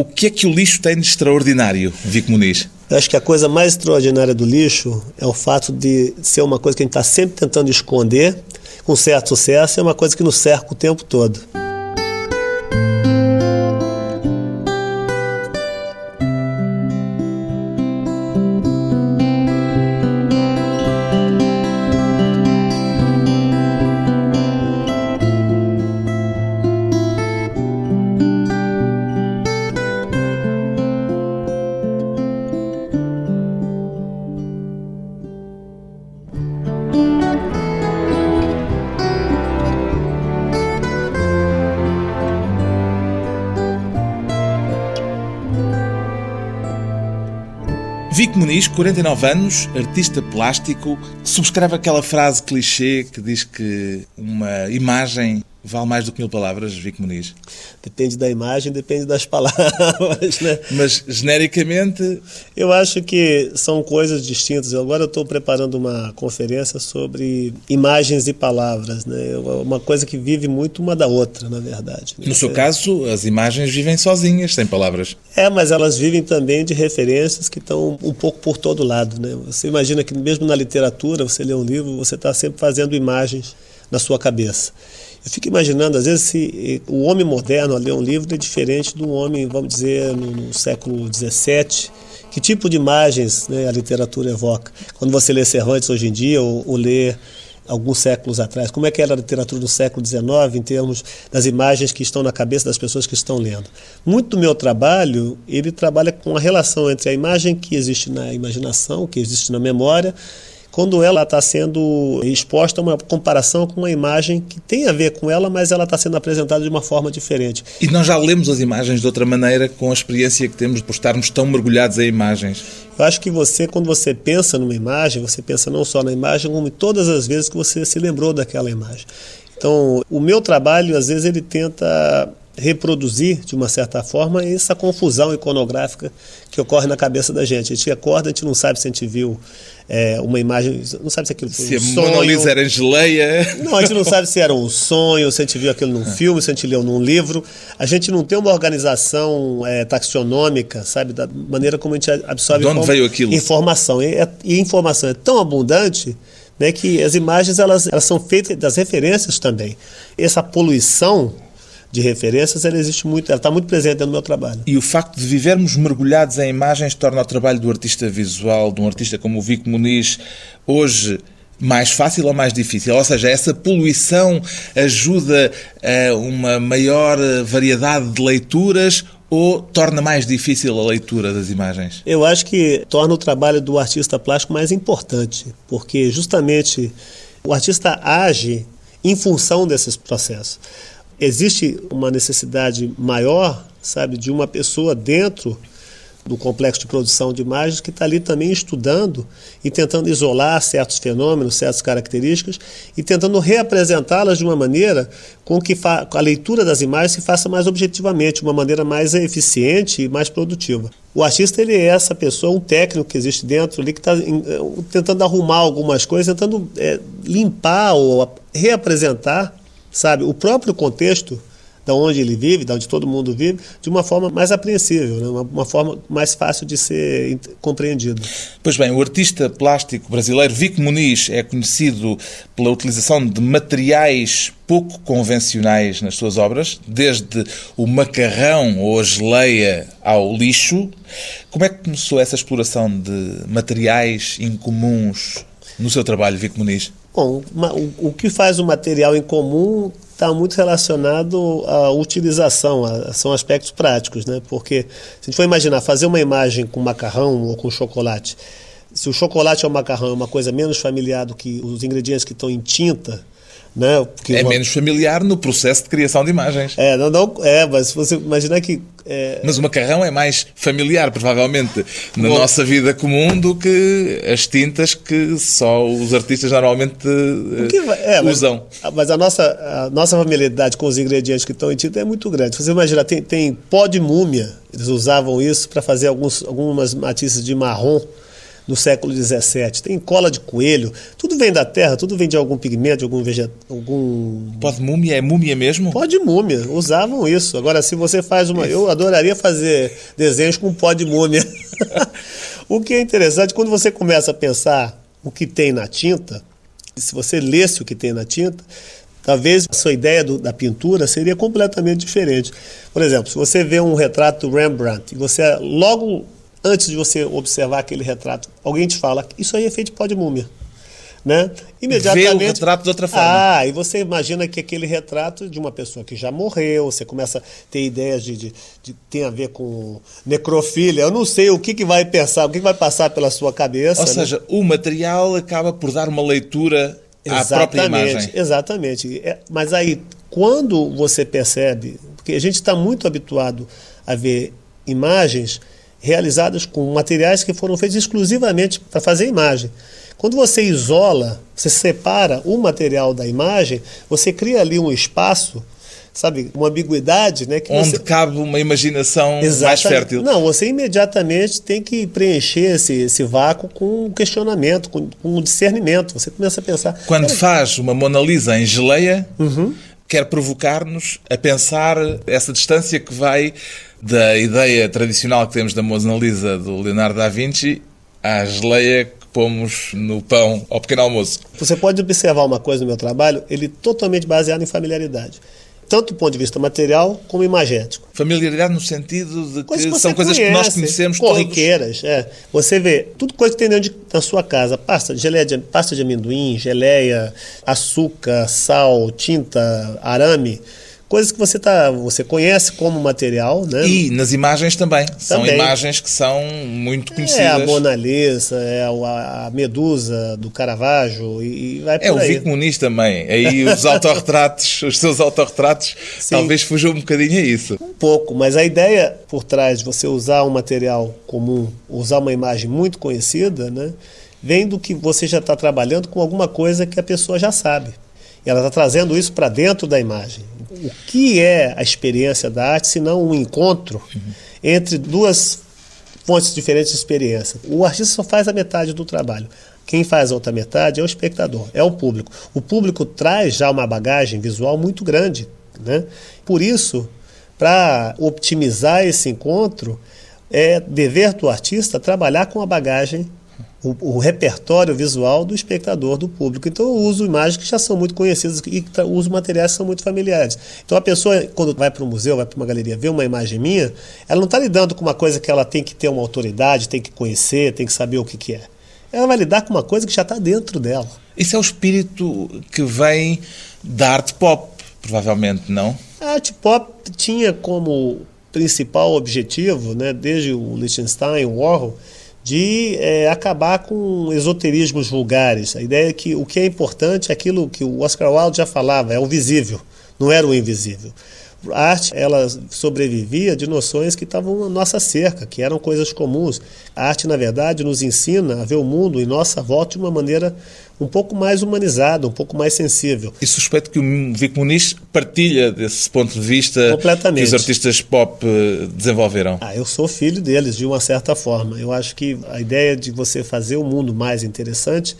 O que é que o lixo tem de extraordinário, Vico Muniz? Eu acho que a coisa mais extraordinária do lixo é o fato de ser uma coisa que a gente está sempre tentando esconder, com certo sucesso, e é uma coisa que nos cerca o tempo todo. 49 anos, artista plástico, subscreve aquela frase clichê que diz que uma imagem vale mais do que mil palavras, Vico Muniz. Depende da imagem, depende das palavras, né? Mas, genericamente... Eu acho que são coisas distintas. Agora eu estou preparando uma conferência sobre imagens e palavras, né? Uma coisa que vive muito uma da outra, na verdade. No seu caso, as imagens vivem sozinhas, sem palavras. É, mas elas vivem também de referências que estão um pouco por todo lado, né? Você imagina que mesmo na literatura, você lê um livro, você está sempre fazendo imagens na sua cabeça. Eu fico imaginando, às vezes, se o homem moderno a ler um livro é diferente do homem, vamos dizer, no, no século XVII. Que tipo de imagens né, a literatura evoca? Quando você lê Cervantes hoje em dia, ou, ou lê alguns séculos atrás, como é que era a literatura do século XIX em termos das imagens que estão na cabeça das pessoas que estão lendo. Muito do meu trabalho, ele trabalha com a relação entre a imagem que existe na imaginação, que existe na memória, quando ela está sendo exposta a uma comparação com uma imagem que tem a ver com ela, mas ela está sendo apresentada de uma forma diferente. E nós já lemos as imagens de outra maneira com a experiência que temos por estarmos tão mergulhados em imagens. Eu acho que você, quando você pensa numa imagem, você pensa não só na imagem, como em todas as vezes que você se lembrou daquela imagem. Então, o meu trabalho, às vezes, ele tenta reproduzir, de uma certa forma, essa confusão iconográfica que ocorre na cabeça da gente. A gente acorda, a gente não sabe se a gente viu é, uma imagem, não sabe se aquilo foi se um sonho. Mona Lisa era Angeleia. Não, a gente não sabe se era um sonho, se a gente viu aquilo num filme, se a gente leu num livro. A gente não tem uma organização é, taxonômica, sabe, da maneira como a gente absorve De onde veio aquilo? informação. E, e a informação é tão abundante né, que as imagens elas, elas são feitas das referências também. Essa poluição de referências, ela existe muito, ela está muito presente dentro do meu trabalho. E o facto de vivermos mergulhados em imagens torna o trabalho do artista visual, de um artista como o Vico Muniz, hoje mais fácil ou mais difícil? Ou seja, essa poluição ajuda a uma maior variedade de leituras ou torna mais difícil a leitura das imagens? Eu acho que torna o trabalho do artista plástico mais importante, porque justamente o artista age em função desses processos existe uma necessidade maior, sabe, de uma pessoa dentro do complexo de produção de imagens que está ali também estudando e tentando isolar certos fenômenos, certas características e tentando reapresentá-las de uma maneira com que a leitura das imagens se faça mais objetivamente, de uma maneira mais eficiente e mais produtiva. O artista ele é essa pessoa, um técnico que existe dentro ali que está tentando arrumar algumas coisas, tentando é, limpar ou reapresentar sabe, o próprio contexto da onde ele vive, da onde todo mundo vive, de uma forma mais apreensível, né? uma, uma, forma mais fácil de ser compreendido. Pois bem, o artista plástico brasileiro Vico Muniz é conhecido pela utilização de materiais pouco convencionais nas suas obras, desde o macarrão ou a geleia ao lixo. Como é que começou essa exploração de materiais incomuns no seu trabalho, Vico Muniz? Bom, o, o que faz o material em comum está muito relacionado à utilização, a, são aspectos práticos, né? Porque se a gente for imaginar fazer uma imagem com macarrão ou com chocolate, se o chocolate ou o macarrão é uma coisa menos familiar do que os ingredientes que estão em tinta, né? Porque é uma... menos familiar no processo de criação de imagens. É, não, não, é mas se você imaginar que. É... Mas o macarrão é mais familiar, provavelmente, na Bom, nossa vida comum do que as tintas que só os artistas normalmente é, usam. Mas, mas, a, nossa, a nossa familiaridade com os ingredientes que estão em tinta é muito grande. Você imaginar, tem, tem pó de múmia, eles usavam isso para fazer alguns, algumas matizes de marrom no século XVII, tem cola de coelho, tudo vem da terra, tudo vem de algum pigmento, de algum vegetal. Algum... Pó de múmia é múmia mesmo? Pó de múmia, usavam isso. Agora, se você faz uma. Isso. Eu adoraria fazer desenhos com pó de múmia. o que é interessante, quando você começa a pensar o que tem na tinta, se você lesse o que tem na tinta, talvez a sua ideia do, da pintura seria completamente diferente. Por exemplo, se você vê um retrato do Rembrandt e você logo antes de você observar aquele retrato, alguém te fala, isso aí é feito de pó de múmia. Né? Imediatamente. Vê o retrato de outra forma. Ah, e você imagina que aquele retrato de uma pessoa que já morreu, você começa a ter ideias de, de, de tem a ver com necrofilia. Eu não sei o que, que vai pensar, o que, que vai passar pela sua cabeça. Ou né? seja, o material acaba por dar uma leitura exatamente, à própria imagem. Exatamente. É, mas aí, quando você percebe, porque a gente está muito habituado a ver imagens realizadas com materiais que foram feitos exclusivamente para fazer imagem. Quando você isola, você separa o material da imagem, você cria ali um espaço, sabe, uma ambiguidade, né? Onde você... cabe uma imaginação Exatamente. mais fértil. Não, você imediatamente tem que preencher esse, esse vácuo com questionamento, com, com discernimento. Você começa a pensar. Quando faz uma Mona Lisa em geleia, uhum. quer provocar-nos a pensar essa distância que vai da ideia tradicional que temos da Mona Lisa do Leonardo da Vinci à geleia que pomos no pão ao pequeno almoço. Você pode observar uma coisa no meu trabalho, ele é totalmente baseado em familiaridade. Tanto do ponto de vista material como imagético. Familiaridade no sentido de que, que são coisas conhece, que nós conhecemos corriqueiras, todos. é. Você vê, tudo coisa que tem dentro de, da sua casa, pasta, geleia de, pasta de amendoim, geleia, açúcar, sal, tinta, arame, coisas que você tá, você conhece como material, né? E nas imagens também. também. São imagens que são muito conhecidas. É a Mona Lisa, é a, Medusa do Caravaggio e, vai por É o Vico Muniz também. Aí os autorretratos, os seus autorretratos, talvez fujam um bocadinho a isso. Um pouco, mas a ideia por trás de você usar um material comum, usar uma imagem muito conhecida, né? Vem do que você já está trabalhando com alguma coisa que a pessoa já sabe. E ela está trazendo isso para dentro da imagem o que é a experiência da arte, se não um encontro entre duas fontes diferentes de experiência. O artista só faz a metade do trabalho. Quem faz a outra metade é o espectador, é o público. O público traz já uma bagagem visual muito grande. Né? Por isso, para optimizar esse encontro, é dever do artista trabalhar com a bagagem o, o, repertório visual do espectador, do público. Então eu uso imagens que já são muito conhecidas e uso materiais que são muito familiares. Então a pessoa, quando vai para um museu, vai para uma galeria, vê uma imagem minha, ela não está lidando com uma coisa que ela tem que ter uma autoridade, tem que conhecer, tem que saber o que, que é. Ela vai lidar com uma coisa que já está dentro dela. Isso é o espírito que vem da arte pop, provavelmente, não? A arte pop tinha como principal objetivo, né, desde o Liechtenstein, o Warhol, de é, acabar com esoterismos vulgares. A ideia é que o que é importante é aquilo que o Oscar Wilde já falava, é o visível, não era o invisível. A arte ela sobrevivia de noções que estavam na nossa cerca, que eram coisas comuns. A arte, na verdade, nos ensina a ver o mundo em nossa volta de uma maneira um pouco mais humanizada, um pouco mais sensível. E suspeito que o Vic Muniz partilha desse ponto de vista que os artistas pop eh, desenvolveram. Ah, eu sou filho deles, de uma certa forma. Eu acho que a ideia de você fazer o mundo mais interessante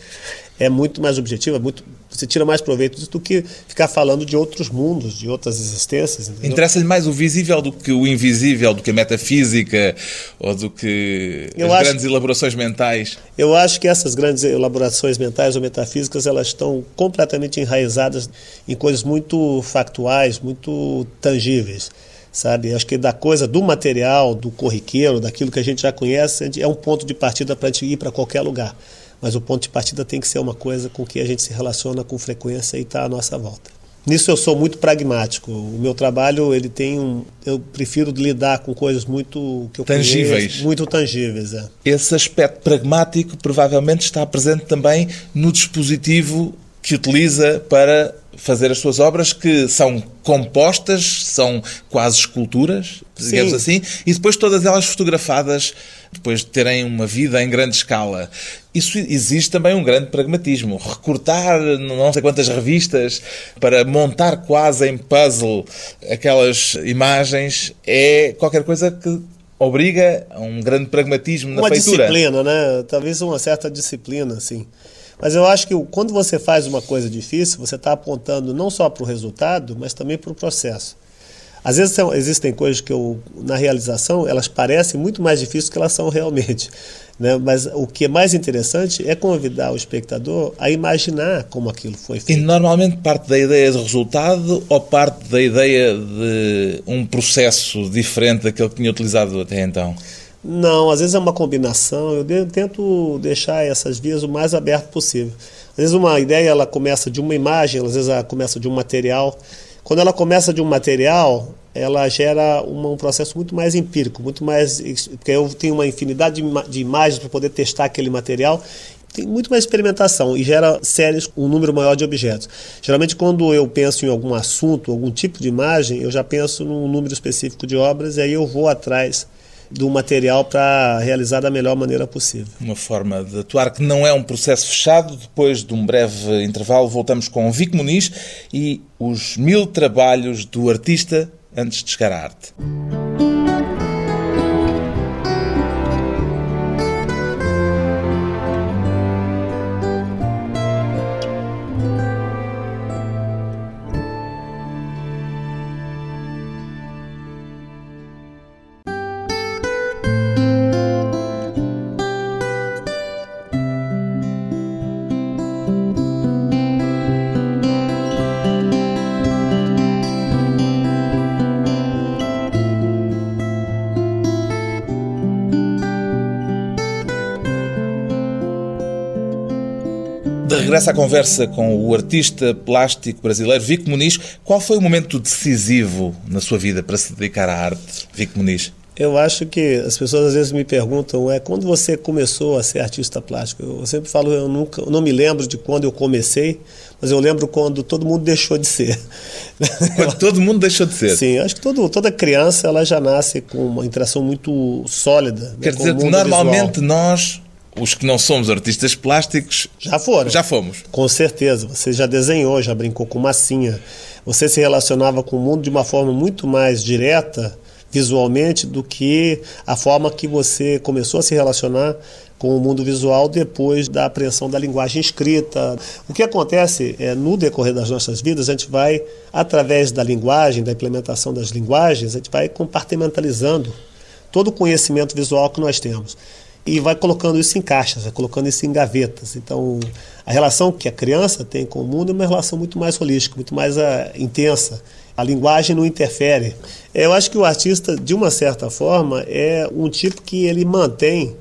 é muito mais objetiva, é muito, você tira mais proveito disso do que ficar falando de outros mundos, de outras existências. Interessa-lhe mais o visível do que o invisível, do que a metafísica ou do que eu as acho, grandes elaborações mentais? Eu acho que essas grandes elaborações mentais ou metafísicas elas estão completamente enraizadas em coisas muito factuais, muito tangíveis sabe? Acho que da coisa do material, do corriqueiro, daquilo que a gente já conhece, é um ponto de partida para a gente ir para qualquer lugar mas o ponto de partida tem que ser uma coisa com que a gente se relaciona com frequência e está à nossa volta. Nisso eu sou muito pragmático. O meu trabalho ele tem um, eu prefiro lidar com coisas muito que eu tangíveis, conheço, muito tangíveis. É. Esse aspecto pragmático provavelmente está presente também no dispositivo que utiliza para fazer as suas obras, que são compostas, são quase esculturas, digamos Sim. assim, e depois todas elas fotografadas, depois de terem uma vida em grande escala. Isso exige também um grande pragmatismo. Recortar não sei quantas revistas para montar quase em puzzle aquelas imagens é qualquer coisa que obriga a um grande pragmatismo na uma feitura. Uma disciplina, né? Talvez uma certa disciplina, sim. Mas eu acho que quando você faz uma coisa difícil, você está apontando não só para o resultado, mas também para o processo. Às vezes são, existem coisas que eu, na realização, elas parecem muito mais difíceis do que elas são realmente. Né? Mas o que é mais interessante é convidar o espectador a imaginar como aquilo foi feito. E normalmente parte da ideia de resultado ou parte da ideia de um processo diferente daquele que tinha utilizado até então? Não, às vezes é uma combinação. Eu tento deixar essas vias o mais aberto possível. Às vezes uma ideia ela começa de uma imagem, às vezes ela começa de um material. Quando ela começa de um material, ela gera uma, um processo muito mais empírico, muito mais porque eu tenho uma infinidade de, de imagens para poder testar aquele material tem muito mais experimentação e gera séries com um número maior de objetos. Geralmente, quando eu penso em algum assunto, algum tipo de imagem, eu já penso num número específico de obras e aí eu vou atrás do material para realizar da melhor maneira possível. Uma forma de atuar que não é um processo fechado. Depois de um breve intervalo, voltamos com Vic Muniz e os mil trabalhos do artista antes de chegar à arte. À conversa com o artista plástico brasileiro Vico Muniz, qual foi o momento decisivo na sua vida para se dedicar à arte, Vico Muniz? Eu acho que as pessoas às vezes me perguntam é quando você começou a ser artista plástico. Eu sempre falo eu nunca, eu não me lembro de quando eu comecei, mas eu lembro quando todo mundo deixou de ser. Quando todo mundo deixou de ser. Sim, acho que todo, toda criança ela já nasce com uma interação muito sólida. Né, Quer né, dizer que normalmente visual. nós os que não somos artistas plásticos já foram. Já fomos. Com certeza. Você já desenhou, já brincou com massinha. Você se relacionava com o mundo de uma forma muito mais direta visualmente do que a forma que você começou a se relacionar com o mundo visual depois da apreensão da linguagem escrita. O que acontece é no decorrer das nossas vidas, a gente vai através da linguagem, da implementação das linguagens, a gente vai compartimentalizando todo o conhecimento visual que nós temos e vai colocando isso em caixas, vai colocando isso em gavetas. Então, a relação que a criança tem com o mundo é uma relação muito mais holística, muito mais uh, intensa. A linguagem não interfere. Eu acho que o artista, de uma certa forma, é um tipo que ele mantém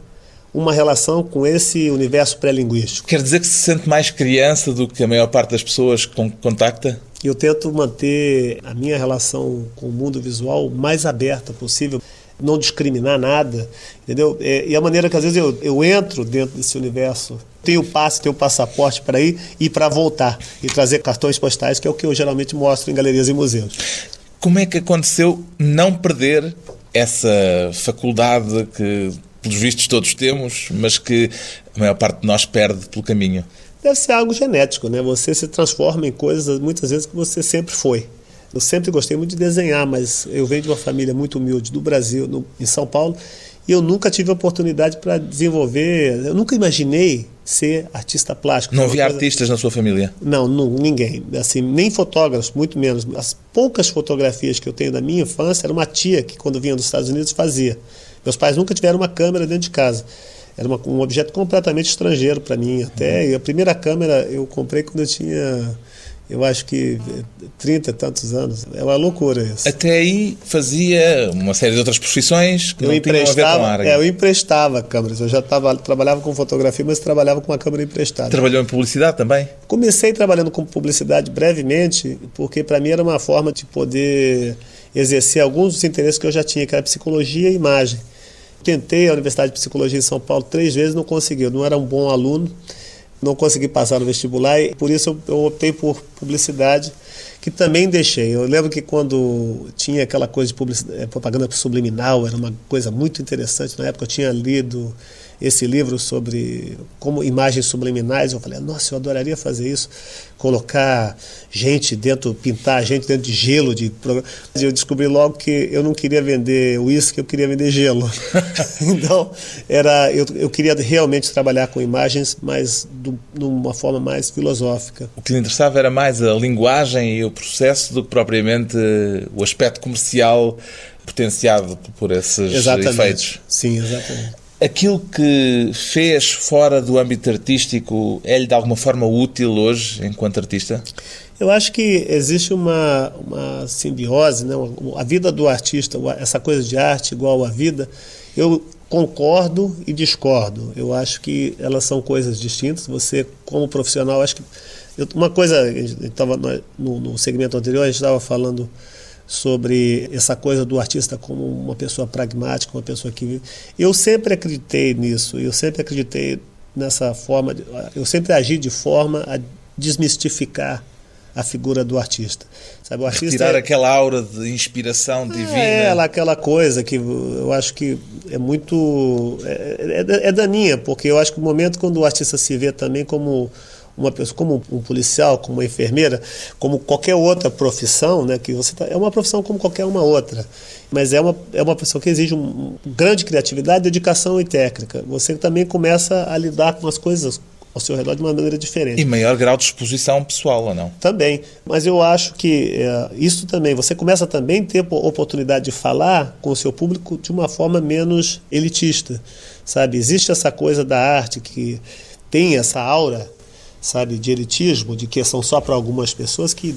uma relação com esse universo pré-linguístico. Quer dizer que se sente mais criança do que a maior parte das pessoas que contacta? Eu tento manter a minha relação com o mundo visual mais aberta possível não discriminar nada, entendeu? É, e a maneira que às vezes eu, eu entro dentro desse universo, tenho passe, tenho passaporte para ir e para voltar e trazer cartões postais, que é o que eu geralmente mostro em galerias e museus. Como é que aconteceu não perder essa faculdade que, pelos vistos, todos temos, mas que a maior parte de nós perde pelo caminho? Deve ser algo genético, né? Você se transforma em coisas muitas vezes que você sempre foi. Eu sempre gostei muito de desenhar, mas eu venho de uma família muito humilde do Brasil, no, em São Paulo, e eu nunca tive oportunidade para desenvolver. Eu nunca imaginei ser artista plástico. Não havia coisa... artistas na sua família? Não, não, ninguém. Assim, nem fotógrafos, muito menos. As poucas fotografias que eu tenho da minha infância era uma tia que, quando vinha dos Estados Unidos, fazia. Meus pais nunca tiveram uma câmera dentro de casa. Era uma, um objeto completamente estrangeiro para mim. Até uhum. a primeira câmera eu comprei quando eu tinha eu acho que 30 e tantos anos. É uma loucura isso. Até aí fazia uma série de outras profissões que eu não emprestava, tinham a ver com a área. É, eu emprestava câmeras. Eu já tava, trabalhava com fotografia, mas trabalhava com uma câmera emprestada. Trabalhou em publicidade também? Comecei trabalhando com publicidade brevemente, porque para mim era uma forma de poder exercer alguns dos interesses que eu já tinha, que era psicologia e imagem. Tentei a Universidade de Psicologia em São Paulo três vezes, não consegui. Eu não era um bom aluno não consegui passar no vestibular e por isso eu, optei por publicidade, que também deixei. Eu lembro que quando tinha aquela coisa de eh, propaganda subliminal, era uma coisa muito interessante. Na época eu tinha lido esse livro sobre como imagens subliminais. Eu falei, nossa, eu adoraria fazer isso, colocar gente dentro, pintar gente dentro de gelo. De Eu descobri logo que eu não queria vender uísque, eu queria vender gelo. então, era, eu, eu queria realmente trabalhar com imagens, mas de uma forma mais filosófica. O que lhe interessava era mais a linguagem e o processo do que propriamente o aspecto comercial potenciado por esses exatamente. efeitos. Sim, exatamente. Aquilo que fez fora do âmbito artístico é-lhe de alguma forma útil hoje, enquanto artista? Eu acho que existe uma, uma simbiose, né? a vida do artista, essa coisa de arte igual à vida, eu concordo e discordo. Eu acho que elas são coisas distintas. Você, como profissional, acho que. Uma coisa, estava no, no segmento anterior, a gente estava falando sobre essa coisa do artista como uma pessoa pragmática, uma pessoa que vive. Eu sempre acreditei nisso, eu sempre acreditei nessa forma, de, eu sempre agi de forma a desmistificar a figura do artista. Sabe, o artista Retirar é, aquela aura de inspiração divina. É, ela, aquela coisa que eu acho que é muito. É, é, é daninha, porque eu acho que o momento quando o artista se vê também como uma pessoa, como um policial, como uma enfermeira, como qualquer outra profissão, né, que você tá, é uma profissão como qualquer uma outra, mas é uma, é uma profissão que exige um, grande criatividade, dedicação e técnica. Você também começa a lidar com as coisas ao seu redor de uma maneira diferente. E maior grau de exposição pessoal, ou não? Também. Mas eu acho que é, isso também, você começa também a ter oportunidade de falar com o seu público de uma forma menos elitista, sabe? Existe essa coisa da arte que tem essa aura sabe, de elitismo, de que são só para algumas pessoas, que,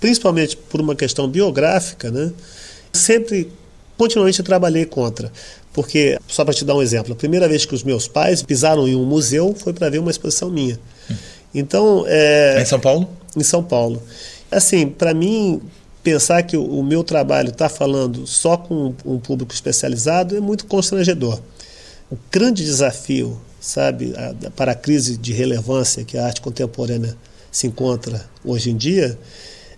principalmente por uma questão biográfica, né, sempre continuamente trabalhei contra. Porque, só para te dar um exemplo, a primeira vez que os meus pais pisaram em um museu foi para ver uma exposição minha. Então. É, em São Paulo? Em São Paulo. Assim, para mim, pensar que o, meu trabalho está falando só com um público especializado é muito constrangedor. O grande desafio sabe, a, para a crise de relevância que a arte contemporânea se encontra hoje em dia,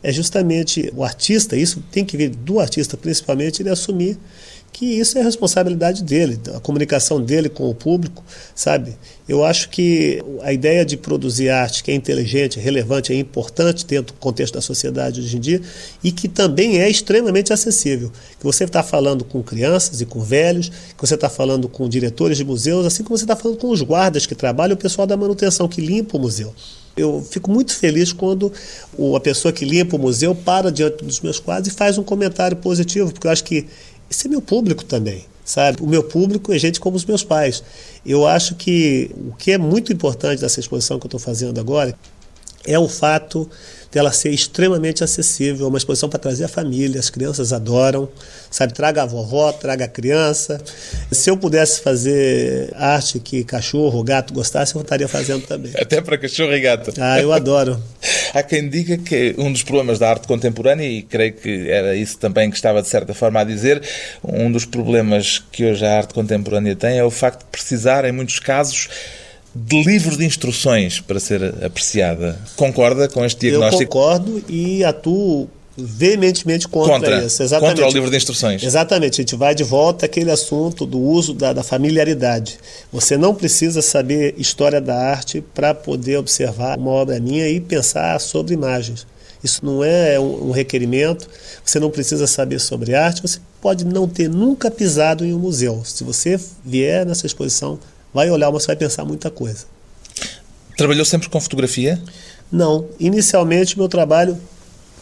é justamente o artista, isso tem que vir do artista principalmente, ele assumir que isso é responsabilidade dele, a comunicação dele com o público, sabe? Eu acho que a ideia de produzir arte que é inteligente, relevante, é importante dentro do contexto da sociedade hoje em dia e que também é extremamente acessível. Que você está falando com crianças e com velhos, que você está falando com diretores de museus, assim como você está falando com os guardas que trabalham, o pessoal da manutenção que limpa o museu. Eu fico muito feliz quando a pessoa que limpa o museu para diante dos meus quadros e faz um comentário positivo, porque eu acho que esse é meu público também, sabe? O meu público é gente como os meus pais. Eu acho que o que é muito importante dessa exposição que eu estou fazendo agora é o fato dela ser extremamente acessível, uma exposição para trazer a família, as crianças adoram, sabe, traga a vovó, traga a criança. Se eu pudesse fazer arte que cachorro, gato gostasse, eu estaria fazendo também. Até para cachorro e gato. Ah, eu adoro. Há quem diga que um dos problemas da arte contemporânea, e creio que era isso também que estava de certa forma a dizer, um dos problemas que hoje a arte contemporânea tem é o facto de precisar, em muitos casos, de livros de instruções para ser apreciada. Concorda com este diagnóstico? Eu concordo e atuo veementemente contra, contra isso. Exatamente. Contra o livro de instruções. Exatamente. A gente vai de volta àquele assunto do uso da, da familiaridade. Você não precisa saber história da arte para poder observar uma obra minha e pensar sobre imagens. Isso não é um, um requerimento. Você não precisa saber sobre arte. Você pode não ter nunca pisado em um museu. Se você vier nessa exposição, vai olhar, mas vai pensar muita coisa. Trabalhou sempre com fotografia? Não. Inicialmente, meu trabalho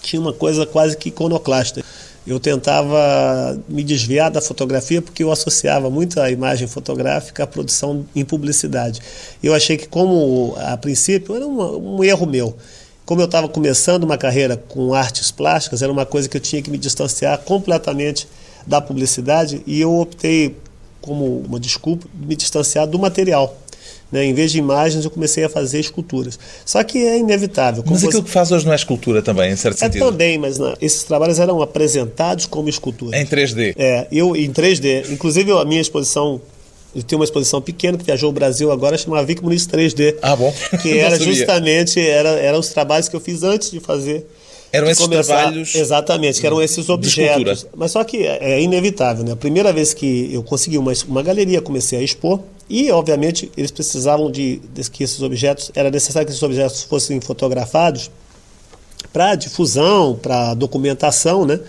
tinha uma coisa quase que iconoclasta. Eu tentava me desviar da fotografia porque eu associava muito a imagem fotográfica à produção em publicidade. Eu achei que, como a princípio, era um, um erro meu. Como eu estava começando uma carreira com artes plásticas, era uma coisa que eu tinha que me distanciar completamente da publicidade e eu optei como uma desculpa, me distanciar do material. Né? Em vez de imagens, eu comecei a fazer esculturas. Só que é inevitável. Mas aquilo você... que faz hoje não é escultura também, em certo é sentido? É também, mas não, esses trabalhos eram apresentados como escultura. Em 3D? É, eu em 3D. Inclusive, a minha exposição eu tenho uma exposição pequena que viajou o Brasil agora, chamada Vic Muniz 3D. Ah, bom. Que era justamente, era, eram os trabalhos que eu fiz antes de fazer eram esses começar, trabalhos. Exatamente, que eram esses objetos. Mas só que é, é inevitável, né? A primeira vez que eu consegui uma, uma galeria, comecei a expor E, obviamente, eles precisavam de, de que esses objetos, era necessário que esses objetos fossem fotografados para difusão, para documentação, né?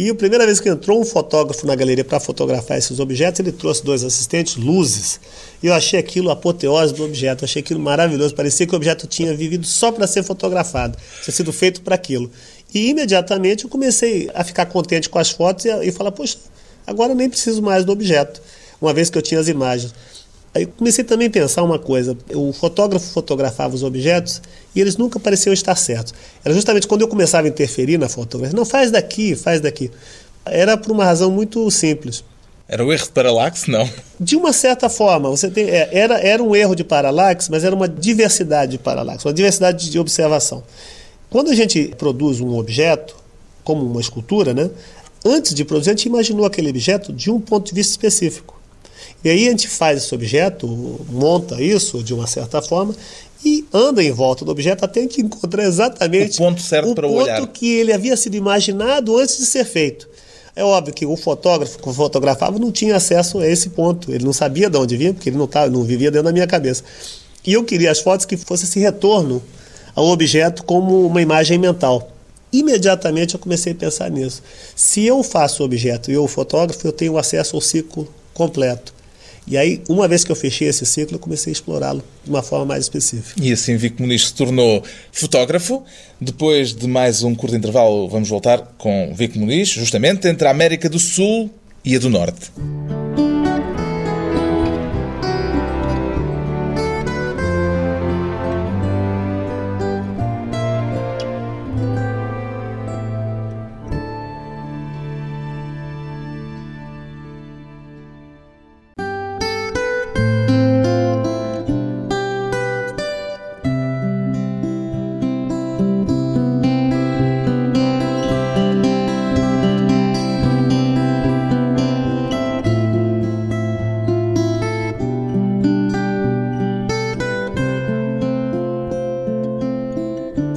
E a primeira vez que entrou um fotógrafo na galeria para fotografar esses objetos, ele trouxe dois assistentes, luzes. E eu achei aquilo a apoteose do objeto, achei aquilo maravilhoso. Parecia que o objeto tinha vivido só para ser fotografado, tinha sido feito para aquilo. E imediatamente eu comecei a ficar contente com as fotos e, e falar: poxa, agora nem preciso mais do objeto, uma vez que eu tinha as imagens. Aí comecei também a pensar uma coisa: o fotógrafo fotografava os objetos e eles nunca pareciam estar certos. Era justamente quando eu começava a interferir na fotografia: não, faz daqui, faz daqui. Era por uma razão muito simples. Era o erro de paralaxe, não? De uma certa forma, você tem, é, era, era um erro de paralaxe, mas era uma diversidade de paralaxe, uma diversidade de observação. Quando a gente produz um objeto, como uma escultura, né, antes de produzir, a gente imaginou aquele objeto de um ponto de vista específico. E aí a gente faz esse objeto, monta isso de uma certa forma e anda em volta do objeto até que encontrar exatamente o ponto certo para o ponto olhar. que ele havia sido imaginado antes de ser feito. É óbvio que o fotógrafo que fotografava não tinha acesso a esse ponto. Ele não sabia de onde vinha, porque ele não, tava, não vivia dentro da minha cabeça. E eu queria as fotos que fosse esse retorno ao objeto como uma imagem mental. Imediatamente eu comecei a pensar nisso. Se eu faço o objeto e eu o fotógrafo, eu tenho acesso ao ciclo completo. E aí, uma vez que eu fechei esse ciclo, eu comecei a explorá-lo de uma forma mais específica. E assim Vico Muniz se tornou fotógrafo. Depois de mais um curto intervalo, vamos voltar com Vico Muniz, justamente entre a América do Sul e a do Norte.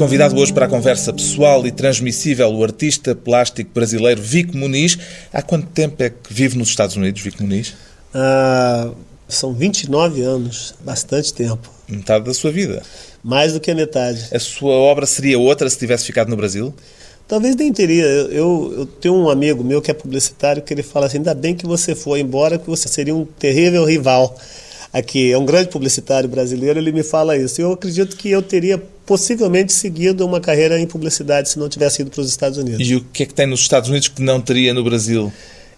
Convidado hoje para a conversa pessoal e transmissível, o artista plástico brasileiro Vico Muniz. Há quanto tempo é que vive nos Estados Unidos, Vico Muniz? Ah, são 29 anos, bastante tempo. Metade da sua vida. Mais do que a metade. A sua obra seria outra se tivesse ficado no Brasil? Talvez nem teria. Eu, eu, tenho um amigo meu que é publicitário que ele fala assim: ainda bem que você foi embora, que você seria um terrível rival aqui. É um grande publicitário brasileiro, ele me fala isso. Eu acredito que eu teria possivelmente seguido uma carreira em publicidade se não tivesse ido para os Estados Unidos. E o que é que tem nos Estados Unidos que não teria no Brasil?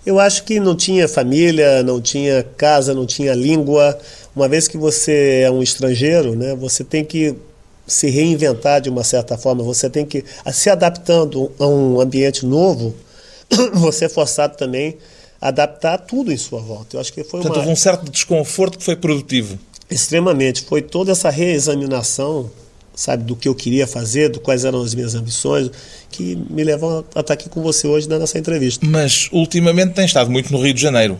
Eu acho que não tinha família, não tinha casa, não tinha língua. Uma vez que você é um estrangeiro, né, você tem que se reinventar de uma certa forma, você tem que se adaptando a um ambiente novo, você é forçado também adaptar tudo em sua volta. Eu acho que foi Portanto, uma houve um certo desconforto que foi produtivo. Extremamente, foi toda essa reexaminação sabe, do que eu queria fazer, do quais eram as minhas ambições, que me levam a estar aqui com você hoje dando essa entrevista. Mas ultimamente tem estado muito no Rio de Janeiro.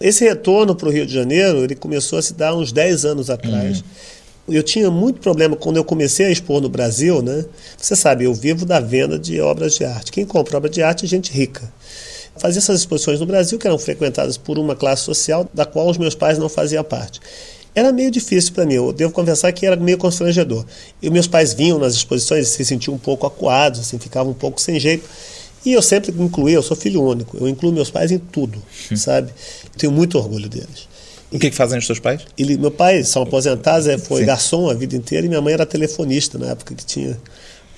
Esse retorno para o Rio de Janeiro, ele começou a se dar uns 10 anos atrás. Uhum. Eu tinha muito problema quando eu comecei a expor no Brasil, né? Você sabe, eu vivo da venda de obras de arte. Quem compra obra de arte é gente rica. Fazia essas exposições no Brasil que eram frequentadas por uma classe social da qual os meus pais não faziam parte era meio difícil para mim. Eu devo confessar que era meio constrangedor. E meus pais vinham nas exposições, se sentiam um pouco acuados, assim, ficavam um pouco sem jeito. E eu sempre incluí, eu sou filho único, eu incluo meus pais em tudo, hum. sabe? Tenho muito orgulho deles. O que, que fazem os seus pais? Ele, meu pai são aposentados, é, foi Sim. garçom a vida inteira e minha mãe era telefonista na época que tinha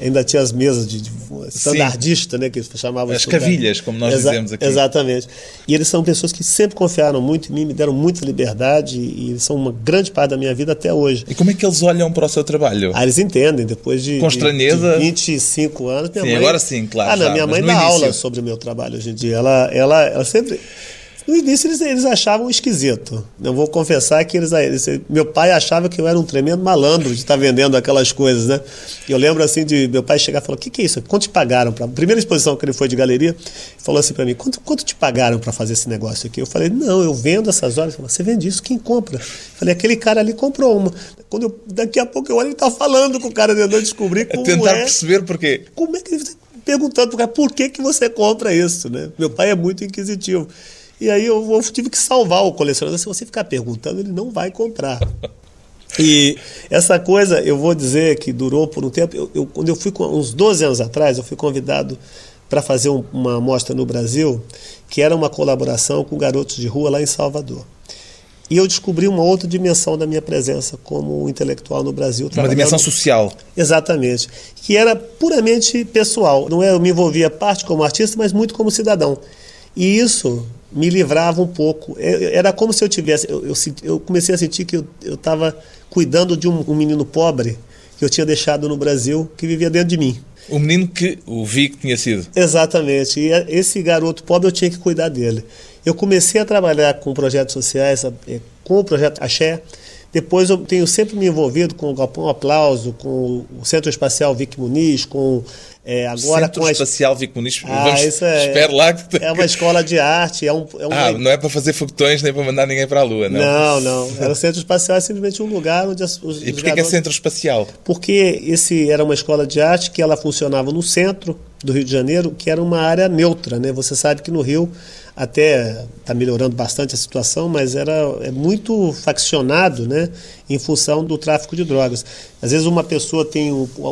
ainda tinha as mesas de, de standardista, né, que chamavam as cavilhas, como nós Exa dizemos aqui. Exatamente. E eles são pessoas que sempre confiaram muito em mim, me deram muita liberdade e, e são uma grande parte da minha vida até hoje. E como é que eles olham para o seu trabalho? Ah, eles entendem, depois de, Com estranheza. de 25 anos. Minha sim, mãe... agora sim, claro. Ah, não, já, minha mãe dá início... aula sobre o meu trabalho hoje em dia. Ela, ela, ela sempre no início eles, eles achavam esquisito. Eu vou confessar que eles, eles, Meu pai achava que eu era um tremendo malandro de estar vendendo aquelas coisas, né? Eu lembro assim de meu pai chegar e falar: o que, que é isso? Quanto te pagaram? para Primeira exposição que ele foi de galeria, falou assim para mim: quanto, quanto te pagaram para fazer esse negócio aqui? Eu falei: não, eu vendo essas horas. Falei, Você vende isso? Quem compra? Eu falei: aquele cara ali comprou uma. Quando eu, daqui a pouco eu olho, ele está falando com o cara tentando descobrir é como é. Tentar é, perceber por quê. Como é que ele perguntando por que, que você compra isso, né? Meu pai é muito inquisitivo. E aí eu, eu tive que salvar o colecionador. Se você ficar perguntando, ele não vai comprar. E essa coisa, eu vou dizer que durou por um tempo. Eu, eu, quando eu fui, uns 12 anos atrás, eu fui convidado para fazer um, uma mostra no Brasil, que era uma colaboração com garotos de rua lá em Salvador. E eu descobri uma outra dimensão da minha presença como intelectual no Brasil. Uma dimensão social. Exatamente. Que era puramente pessoal. Não é, eu me envolvia parte como artista, mas muito como cidadão. E isso me livrava um pouco. É, era como se eu tivesse. Eu, eu, eu comecei a sentir que eu estava cuidando de um, um menino pobre que eu tinha deixado no Brasil, que vivia dentro de mim. O menino que o vi que tinha sido. Exatamente. E esse garoto pobre eu tinha que cuidar dele. Eu comecei a trabalhar com projetos sociais, eh, com o projeto Axé. Depois eu tenho sempre me envolvido com o Galpão Aplauso, com o Centro Espacial Vic Muniz, com é, agora Centro com a... Espacial Vic Muniz. Ah, Vamos, isso é, espero lá que... É uma escola de arte. É um, é. Ah, não é para fazer foguetões nem para mandar ninguém para a Lua, não? Não, não. Era o Centro Espacial é simplesmente um lugar onde as, os, E por que é Centro Espacial? Porque esse era uma escola de arte que ela funcionava no centro do Rio de Janeiro, que era uma área neutra, né? Você sabe que no Rio até está melhorando bastante a situação, mas era é muito faccionado, né, em função do tráfico de drogas. Às vezes uma pessoa tem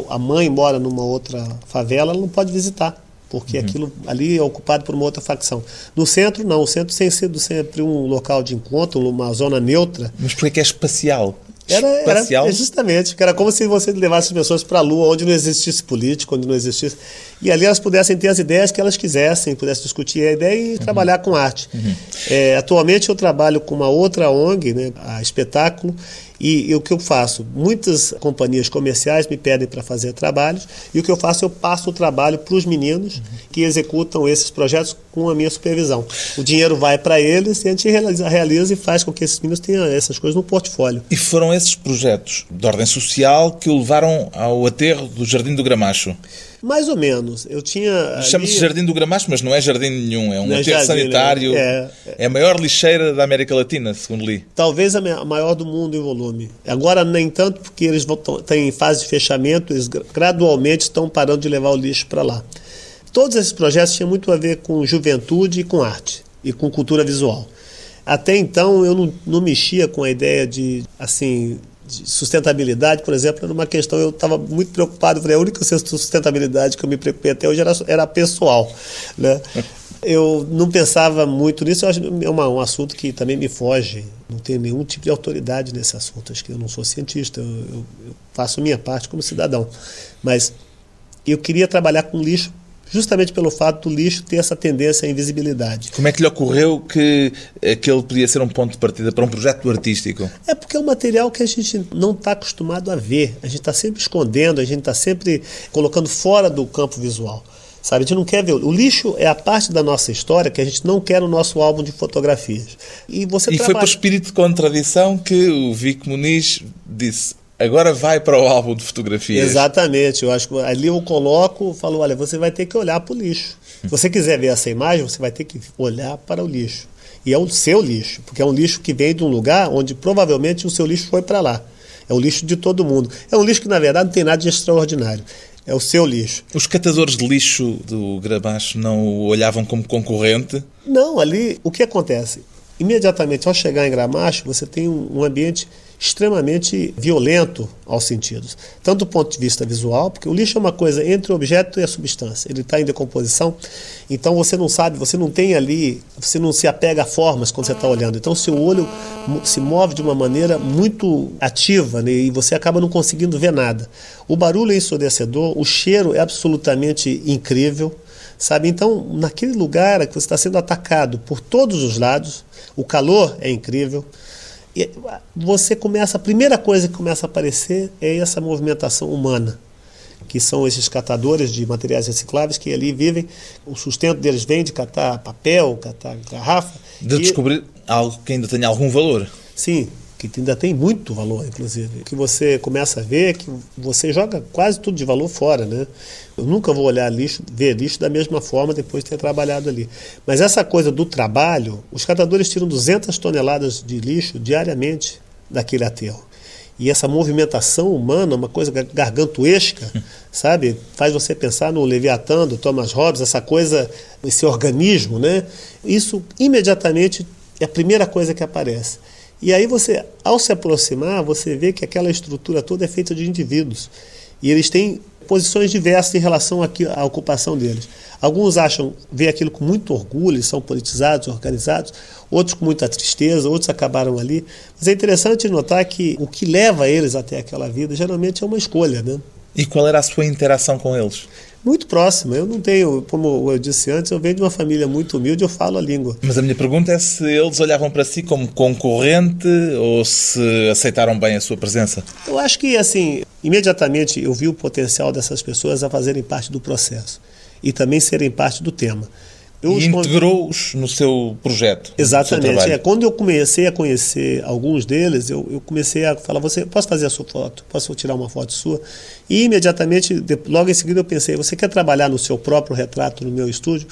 a mãe mora numa outra favela, ela não pode visitar porque uhum. aquilo ali é ocupado por uma outra facção. No centro, não. O centro tem sido sempre um local de encontro, uma zona neutra. Mas por que é espacial? Era, era justamente, era como se você levasse as pessoas para a Lua, onde não existisse político, onde não existisse. E ali elas pudessem ter as ideias que elas quisessem, pudessem discutir a ideia e uhum. trabalhar com arte. Uhum. É, atualmente eu trabalho com uma outra ONG, né, a Espetáculo, e, e, o que eu faço? Muitas companhias comerciais me pedem para fazer trabalhos, e o que eu faço? Eu passo o trabalho para os meninos uhum. que executam esses projetos com a minha supervisão. O dinheiro vai para eles e a gente realiza, realiza, e faz com que esses meninos tenham essas coisas no portfólio. E foram esses projetos de ordem social que o levaram ao aterro do Jardim do Gramacho? Mais ou menos. Eu tinha. Chama-se Jardim do Gramacho, mas não é jardim nenhum, é um é aterro jardim, sanitário. É, é. é, a maior lixeira da América Latina, segundo li. Talvez a maior do mundo em volume. Agora, nem tanto, porque eles têm fase de fechamento, eles gradualmente estão parando de levar o lixo para lá. Todos esses projetos tinham muito a ver com juventude e com arte, e com cultura visual. Até então, eu não, não mexia com a ideia de, assim, de sustentabilidade, por exemplo, era uma questão, eu estava muito preocupado, falei, a única sustentabilidade que eu me preocupei até hoje era, era pessoal, né? Eu não pensava muito nisso, eu acho que é uma, um assunto que também me foge, não tenho nenhum tipo de autoridade nesse assunto, acho que eu não sou cientista, eu, eu, eu faço minha parte como cidadão, mas eu queria trabalhar com lixo justamente pelo fato do lixo ter essa tendência à invisibilidade. Como é que lhe ocorreu que aquele podia ser um ponto de partida para um projeto artístico? É porque é um material que a gente não está acostumado a ver. A gente está sempre escondendo, a gente está sempre colocando fora do campo visual. Sabe, a gente não quer ver. O lixo é a parte da nossa história que a gente não quer no nosso álbum de fotografias. E, você e trabalha... foi por espírito de contradição que o Vic Muniz disse: Agora vai para o álbum de fotografias. Exatamente. Eu acho que ali eu coloco, falo, olha, você vai ter que olhar para o lixo. Se você quiser ver essa imagem, você vai ter que olhar para o lixo. E é o seu lixo, porque é um lixo que vem de um lugar onde provavelmente o seu lixo foi para lá. É o lixo de todo mundo. É um lixo que, na verdade, não tem nada de extraordinário. É o seu lixo. Os catadores de lixo do Gramacho não o olhavam como concorrente? Não, ali o que acontece? Imediatamente ao chegar em Gramacho, você tem um ambiente extremamente violento aos sentidos, tanto do ponto de vista visual, porque o lixo é uma coisa entre o objeto e a substância, ele está em decomposição, então você não sabe, você não tem ali, você não se apega a formas quando você está olhando, então seu olho se move de uma maneira muito ativa né, e você acaba não conseguindo ver nada. O barulho é ensurdecedor, o cheiro é absolutamente incrível, sabe? Então, naquele lugar que você está sendo atacado por todos os lados, o calor é incrível. E você começa, a primeira coisa que começa a aparecer é essa movimentação humana, que são esses catadores de materiais recicláveis que ali vivem, o sustento deles vem de catar papel, catar garrafa. De e... descobrir algo que ainda tenha algum valor. Sim, que ainda tem muito valor, inclusive. Que você começa a ver que você joga quase tudo de valor fora, né? Eu nunca vou olhar lixo, ver lixo da mesma forma depois de ter trabalhado ali. Mas essa coisa do trabalho, os catadores tiram 200 toneladas de lixo diariamente daquele aterro. E essa movimentação humana, uma coisa gargantuesca, sabe? Faz você pensar no Leviatã, do Thomas Hobbes, essa coisa, esse organismo, né? Isso imediatamente é a primeira coisa que aparece. E aí você, ao se aproximar, você vê que aquela estrutura toda é feita de indivíduos. E eles têm posições diversas em relação à ocupação deles. Alguns acham, vê aquilo com muito orgulho, são politizados, organizados, outros com muita tristeza, outros acabaram ali. Mas é interessante notar que o que leva eles até aquela vida geralmente é uma escolha. Né? E qual era a sua interação com eles? Muito próxima. Eu não tenho, como eu disse antes, eu venho de uma família muito humilde, eu falo a língua. Mas a minha pergunta é se eles olhavam para si como concorrente ou se aceitaram bem a sua presença. Eu acho que, assim, imediatamente eu vi o potencial dessas pessoas a fazerem parte do processo e também serem parte do tema. Eu e integrou-os no seu projeto. Exatamente. Seu é, quando eu comecei a conhecer alguns deles, eu, eu, comecei a falar: você posso fazer a sua foto? Posso tirar uma foto sua? E imediatamente, de, logo em seguida, eu pensei: você quer trabalhar no seu próprio retrato no meu estúdio?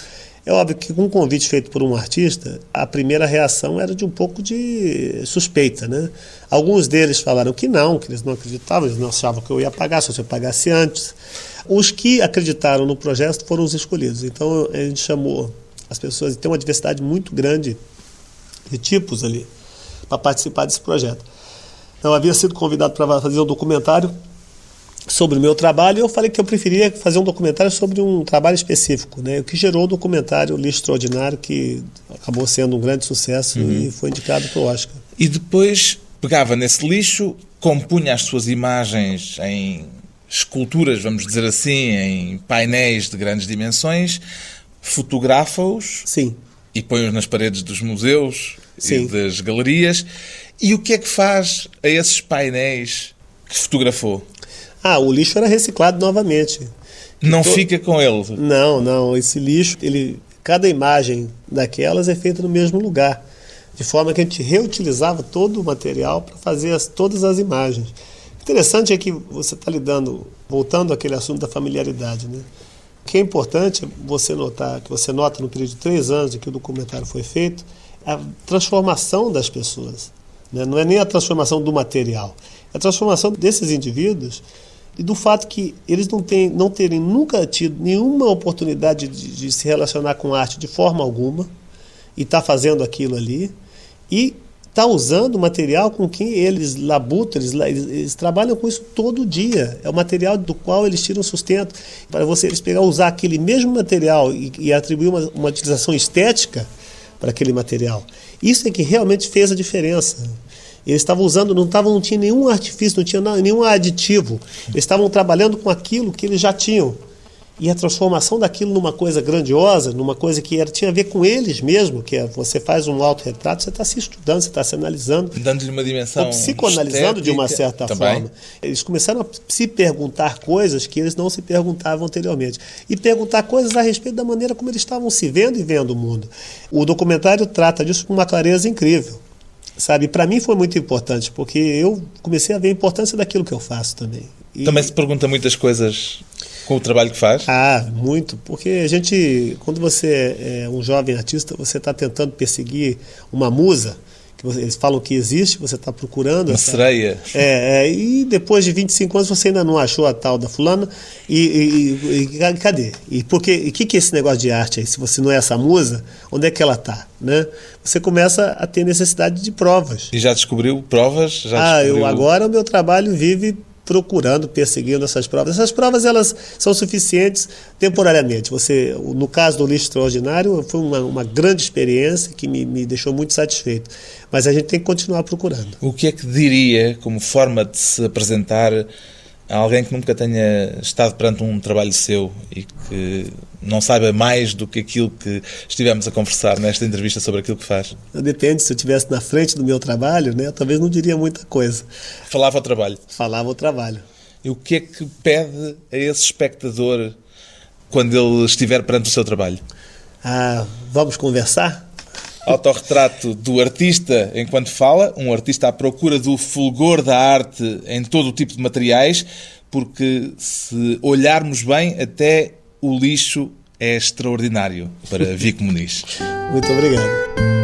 É óbvio que com um convite feito por um artista, a primeira reação era de um pouco de suspeita, né? Alguns deles falaram que não, que eles não acreditavam, eles não achavam que eu ia pagar, se eu pagasse antes. Os que acreditaram no projeto foram os escolhidos. Então a gente chamou as pessoas, tem uma diversidade muito grande de tipos ali para participar desse projeto. Eu havia sido convidado para fazer um documentário sobre o meu trabalho e eu falei que eu preferia fazer um documentário sobre um trabalho específico, né? O que gerou o documentário Lixo Extraordinário, que acabou sendo um grande sucesso uhum. e foi indicado para o Oscar. E depois pegava nesse lixo, compunha as suas imagens em esculturas, vamos dizer assim, em painéis de grandes dimensões, fotografa-os Sim. e põe-os nas paredes dos museus Sim. e das galerias. E o que é que faz a esses painéis que fotografou? Ah, o lixo era reciclado novamente. Não to... fica com ele? Não, não. Esse lixo, ele, cada imagem daquelas é feita no mesmo lugar. De forma que a gente reutilizava todo o material para fazer as, todas as imagens. Interessante é que você está lidando, voltando àquele assunto da familiaridade, né? O que é importante você notar, que você nota no período de três anos em que o documentário foi feito, é a transformação das pessoas. Né? Não é nem a transformação do material, é a transformação desses indivíduos e do fato que eles não, têm, não terem nunca tido nenhuma oportunidade de, de se relacionar com arte de forma alguma e estar tá fazendo aquilo ali e está usando o material com que eles labutam, eles, eles, trabalham com isso todo dia. É o material do qual eles tiram sustento. Para você eles pegar, usar aquele mesmo material e, e atribuir uma, uma utilização estética para aquele material. Isso é que realmente fez a diferença. Eles estavam usando, não, tavam, não tinha nenhum artifício, não tinha nenhum aditivo. Eles estavam trabalhando com aquilo que eles já tinham e a transformação daquilo numa coisa grandiosa, numa coisa que era, tinha a ver com eles mesmo, que é, você faz um autorretrato, você está se estudando, você está se analisando. Dando-lhe uma dimensão. Ou psicoanalisando de uma certa também. forma. Eles começaram a se perguntar coisas que eles não se perguntavam anteriormente. E perguntar coisas a respeito da maneira como eles estavam se vendo e vendo o mundo. O documentário trata disso com uma clareza incrível. Sabe, para mim foi muito importante, porque eu comecei a ver a importância daquilo que eu faço também. E... Também se pergunta muitas coisas com o trabalho que faz? Ah, muito. Porque a gente, quando você é um jovem artista, você está tentando perseguir uma musa, que você, eles falam que existe, você está procurando. Uma essa, sereia. É, é, e depois de 25 anos você ainda não achou a tal da fulana. E, e, e cadê? E o que, que é esse negócio de arte aí? Se você não é essa musa, onde é que ela está? Né? Você começa a ter necessidade de provas. E já descobriu provas? Já ah, descobriu... eu agora o meu trabalho vive procurando, perseguindo essas provas. Essas provas elas são suficientes temporariamente. Você, no caso do lixo extraordinário, foi uma, uma grande experiência que me, me deixou muito satisfeito. Mas a gente tem que continuar procurando. O que é que diria como forma de se apresentar a alguém que nunca tenha estado perante um trabalho seu e que não saiba mais do que aquilo que estivemos a conversar nesta entrevista sobre aquilo que faz? Depende, se eu estivesse na frente do meu trabalho, né, talvez não diria muita coisa. Falava o trabalho? Falava o trabalho. E o que é que pede a esse espectador quando ele estiver perante o seu trabalho? Ah, vamos conversar? Autorretrato do artista enquanto fala, um artista à procura do fulgor da arte em todo o tipo de materiais, porque se olharmos bem, até o lixo é extraordinário para Vico Muniz. Muito obrigado.